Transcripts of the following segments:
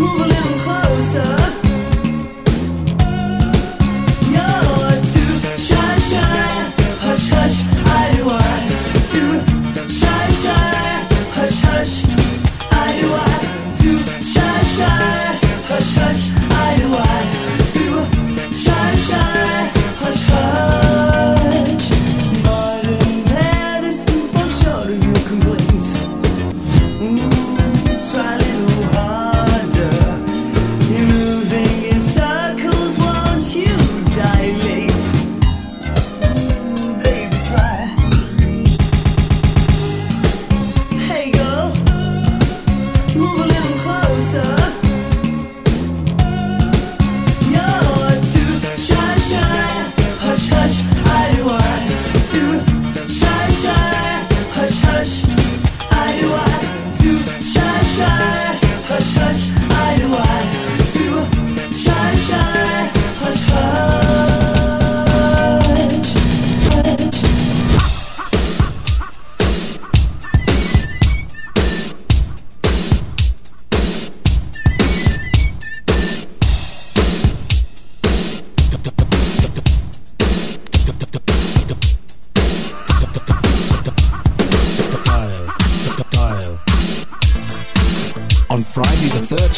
move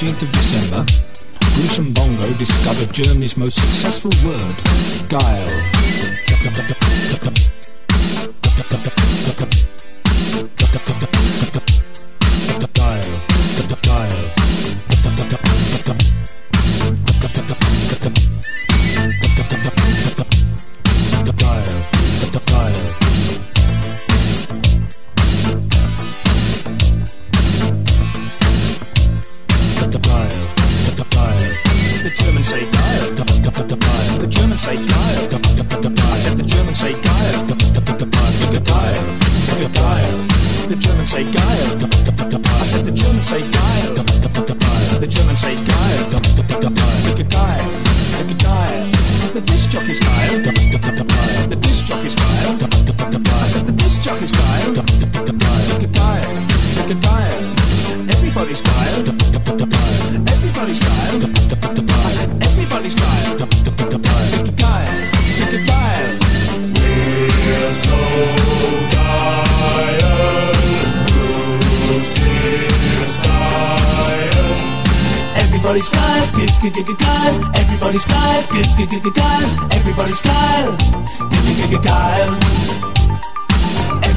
13th of December, Bruce and Bongo discovered Germany's most successful word, geil. Everybody's geil. Everybody's geil. I said everybody's geil. geil, geil, we're so tired to see geil. Everybody's geil. geil, everybody's geil. geil, everybody's geil.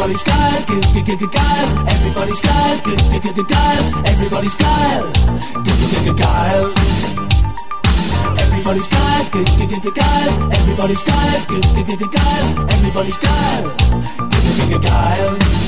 Everybody's geil, geil, everybody's geil, geil, everybody's geil, geil. Everybody's got good, good, good, good, geil. Everybody's got good, good, good, good, geil. Everybody's got good, good, good, good, geil.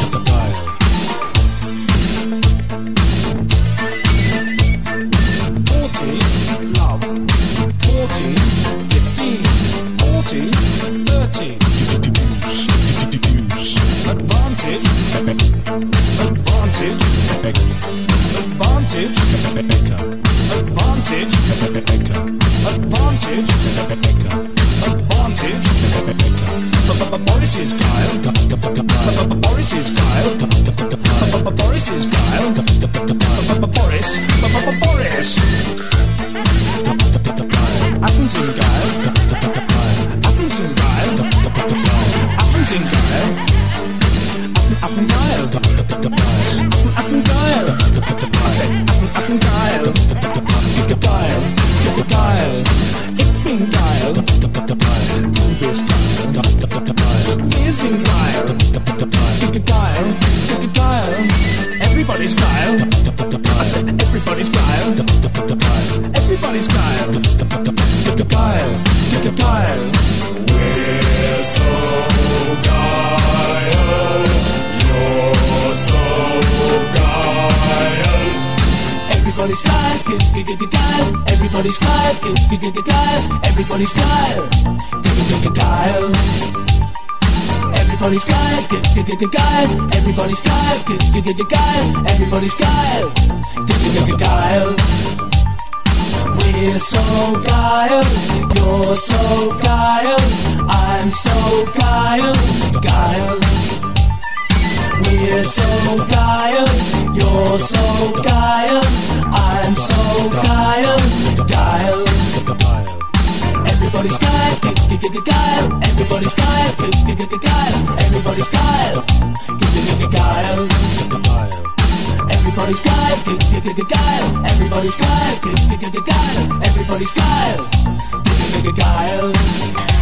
Everybody's geil, geil. Everybody's geil, geil. Everybody's geil, geil. Everybody's geil, geil. Everybody's geil, geil. Everybody's geil, geil. We're so geil, you're so geil, I'm so geil, geil. We're so geil, you're so geil, I'm so geil, geil. Everybody's geil, geil, everybody's geil, geil, everybody's geil, geil. Everybody's geil, geil, everybody's geil, geil, everybody's geil, geil.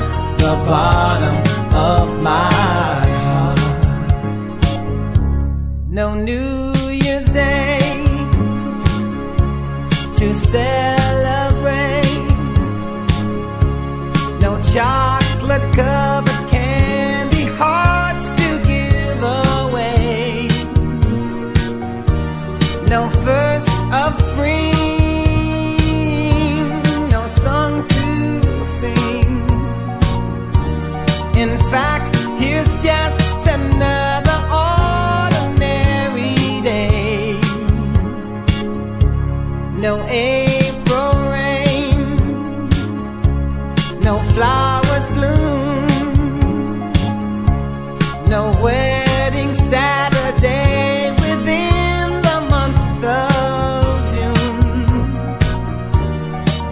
the bottom of my heart. No New Year's Day to celebrate. No chocolate covered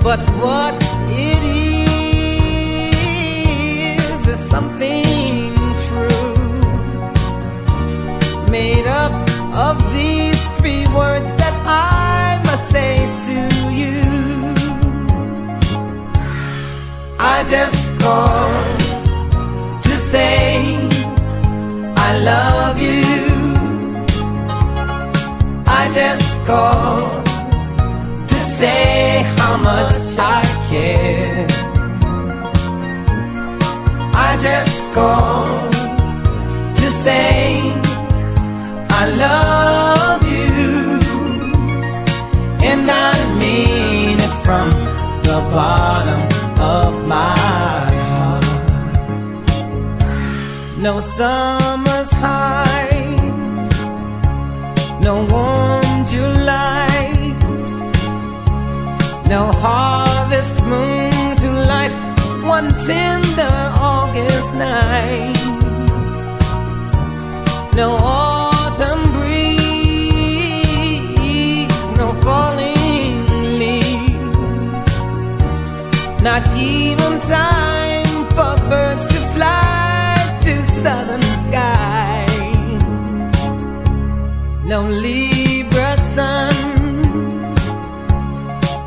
But what it is is something true, made up of these three words that I must say to you. I just called to say I love you. I just called say how much I care. I just called to say I love you, and I mean it from the bottom of my heart. No summer's high, no warm no harvest moon to light one tender August night. No autumn breeze, no falling leaves, not even time for birds to fly to southern skies. No Libra sun,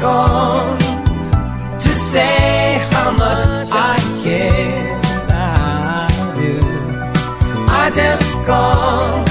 gone to say how much I care about you. I just gone.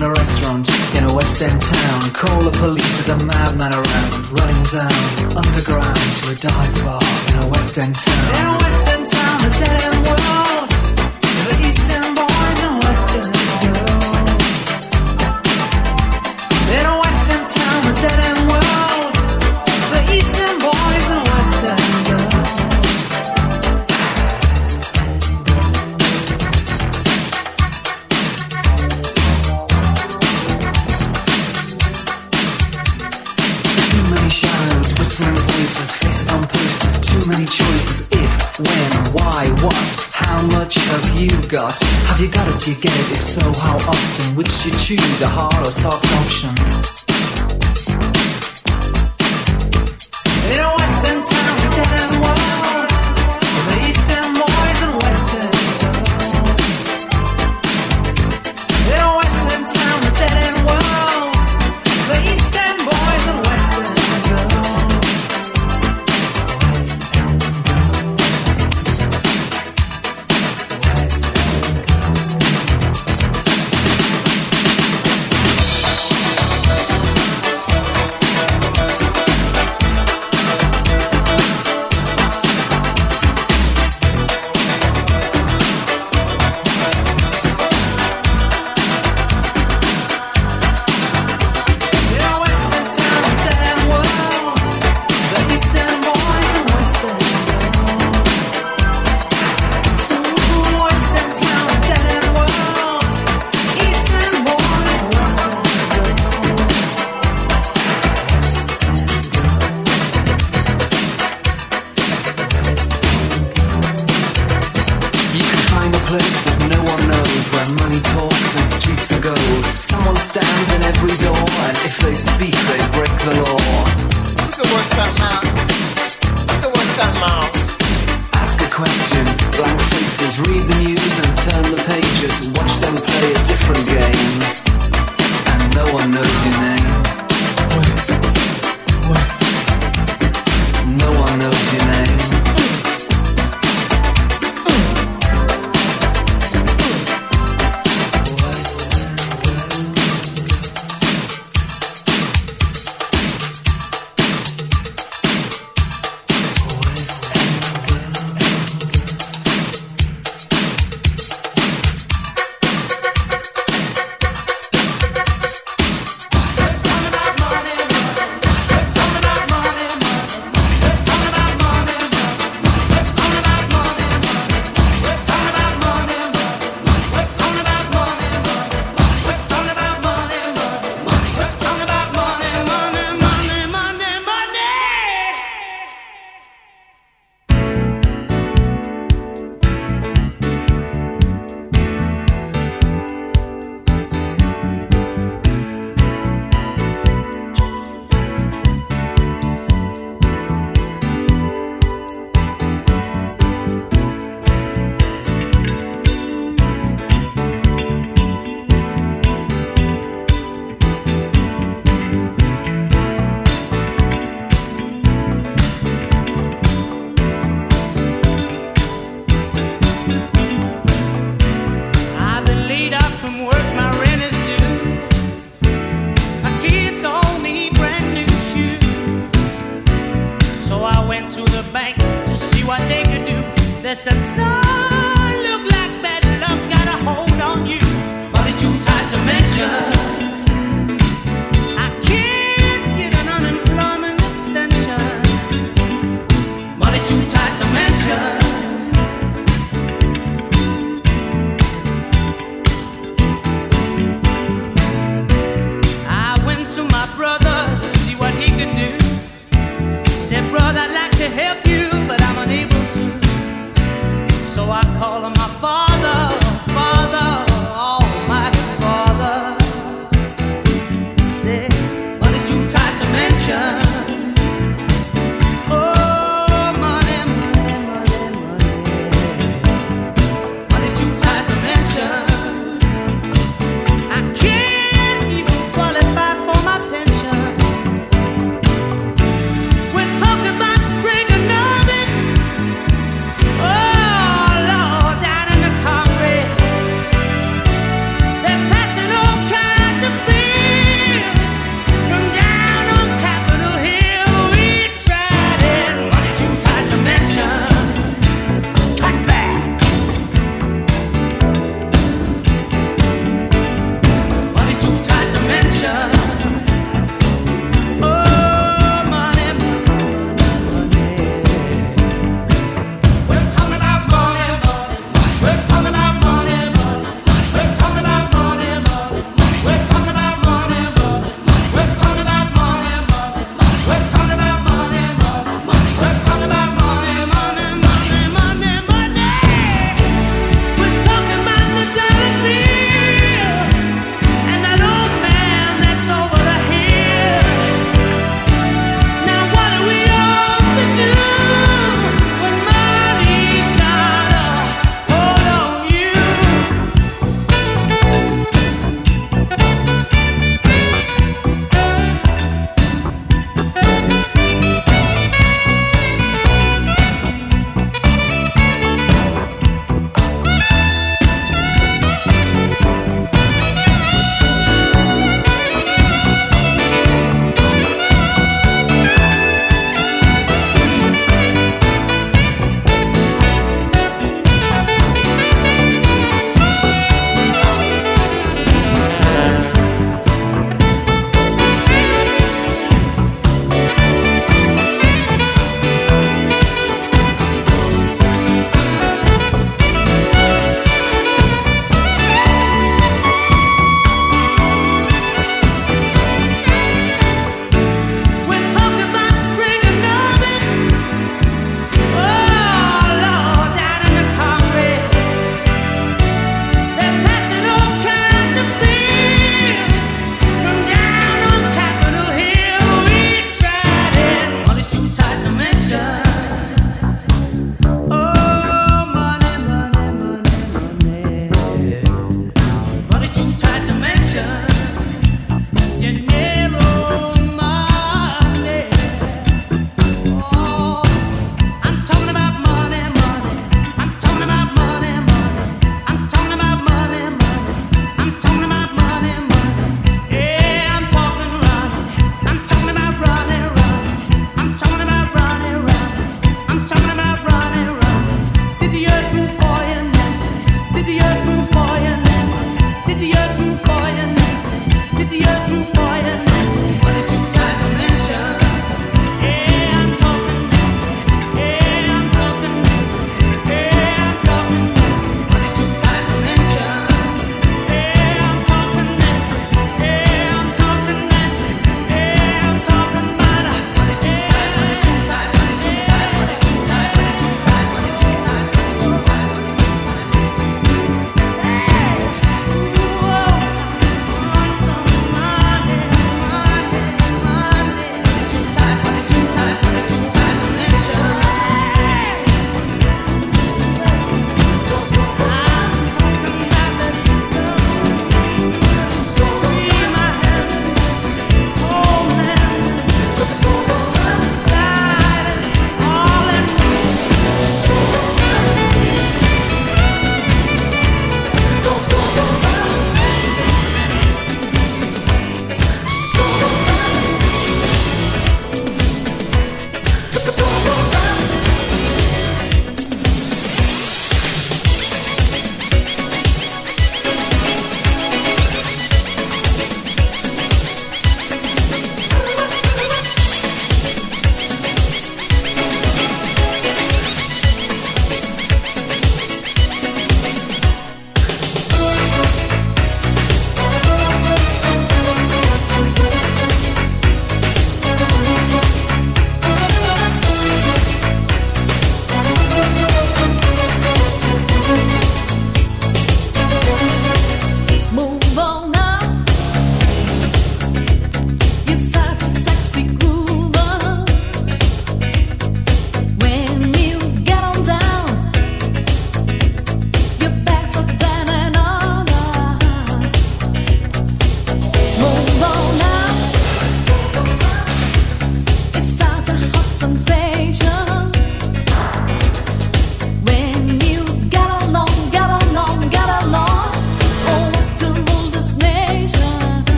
In a restaurant in a West End town. Call the police, there's a madman around, running down underground to a dive bar in a West End town. In a West End town, a dead end world. The East End boys and West End girls. In a West End town, a dead end got? Have you got it? Do you get it? If so, how often? Which do you choose, a hard or soft option? place that no one knows where money talks and streets are gold. Someone stands in every door, and if they speak, they break the law. You can work that out. You can work something out. Ask a question, blank faces, read the news and turn the pages, watch them play a different game. And no one knows your name. What? What? No one knows your name.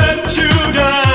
let you down.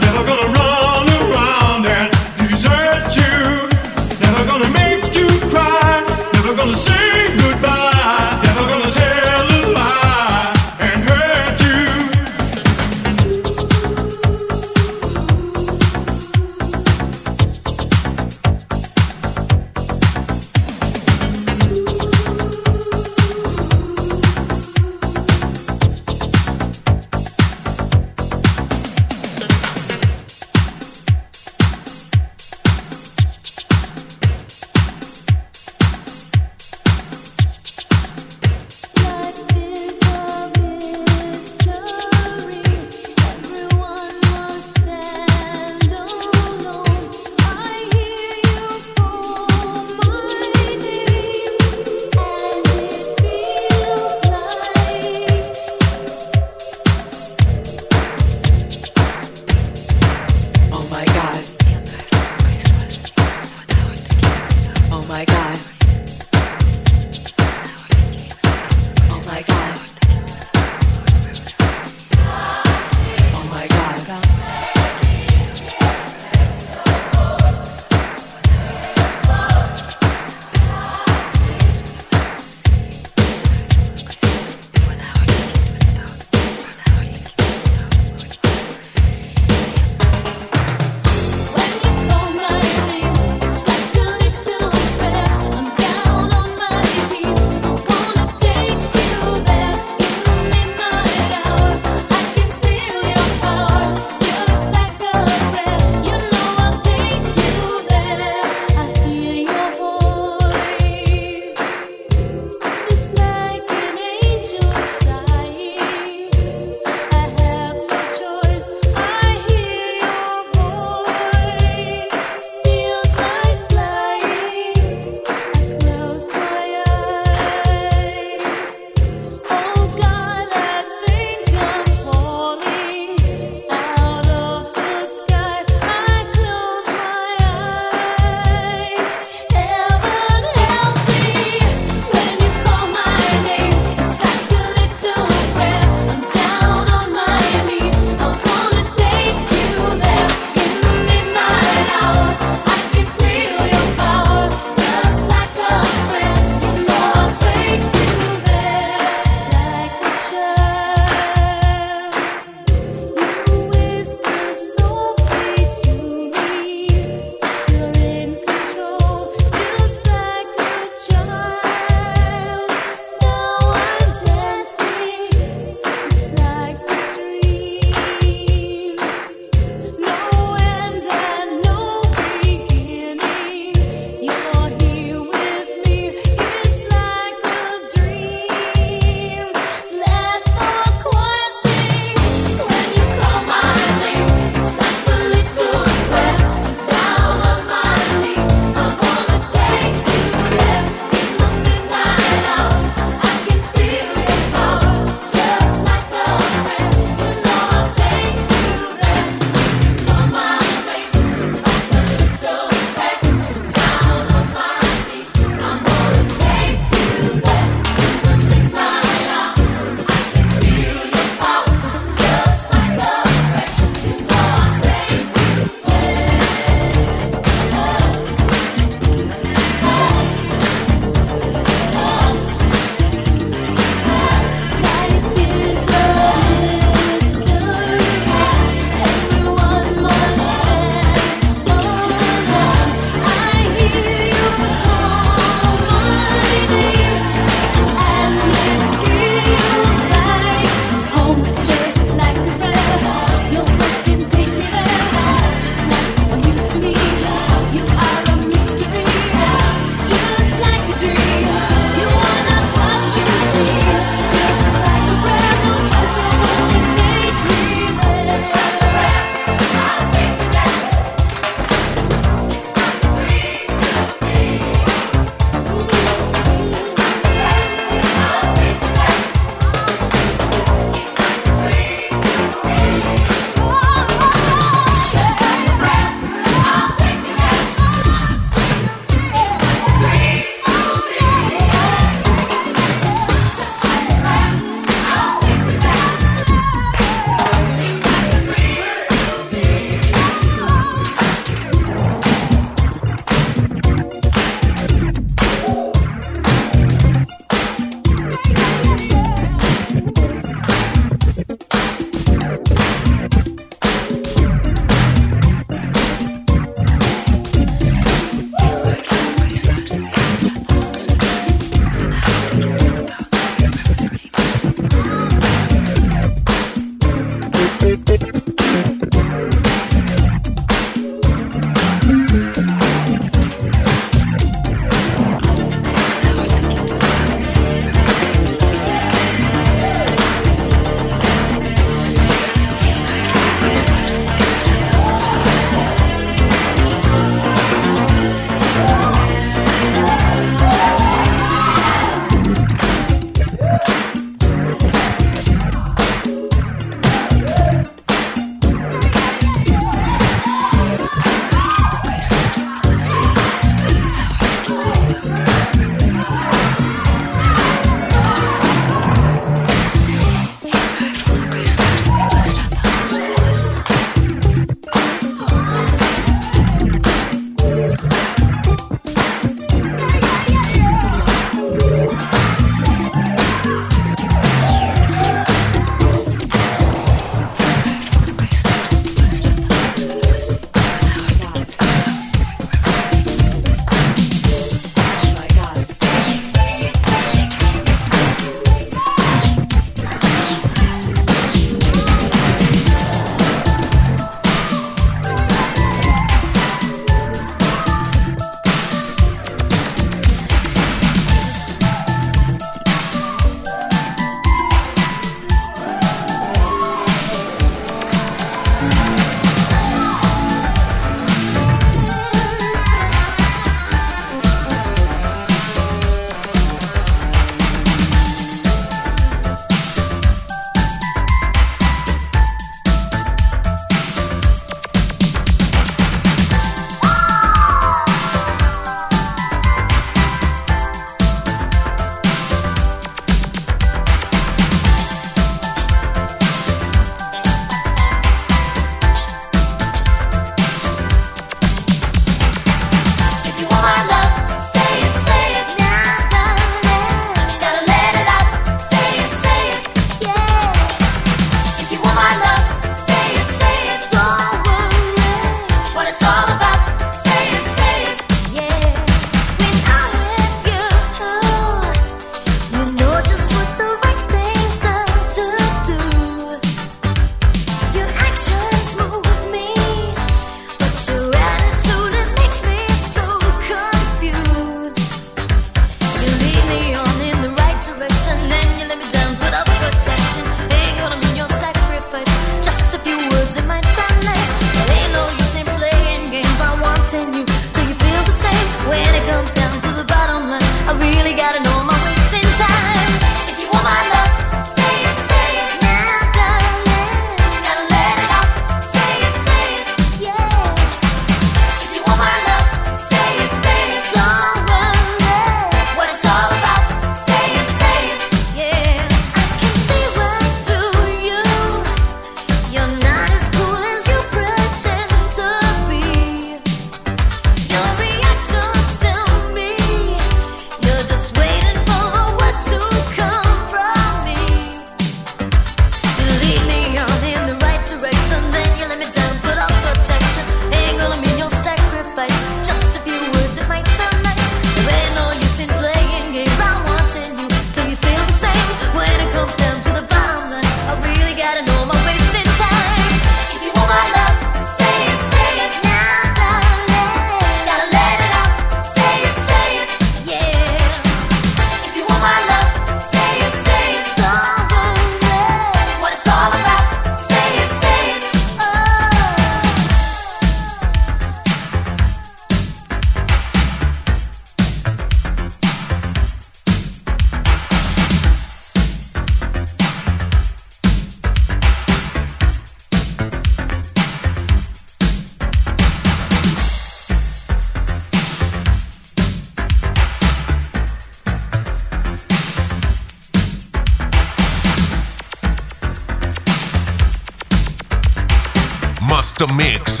Mix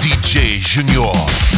DJ Junior.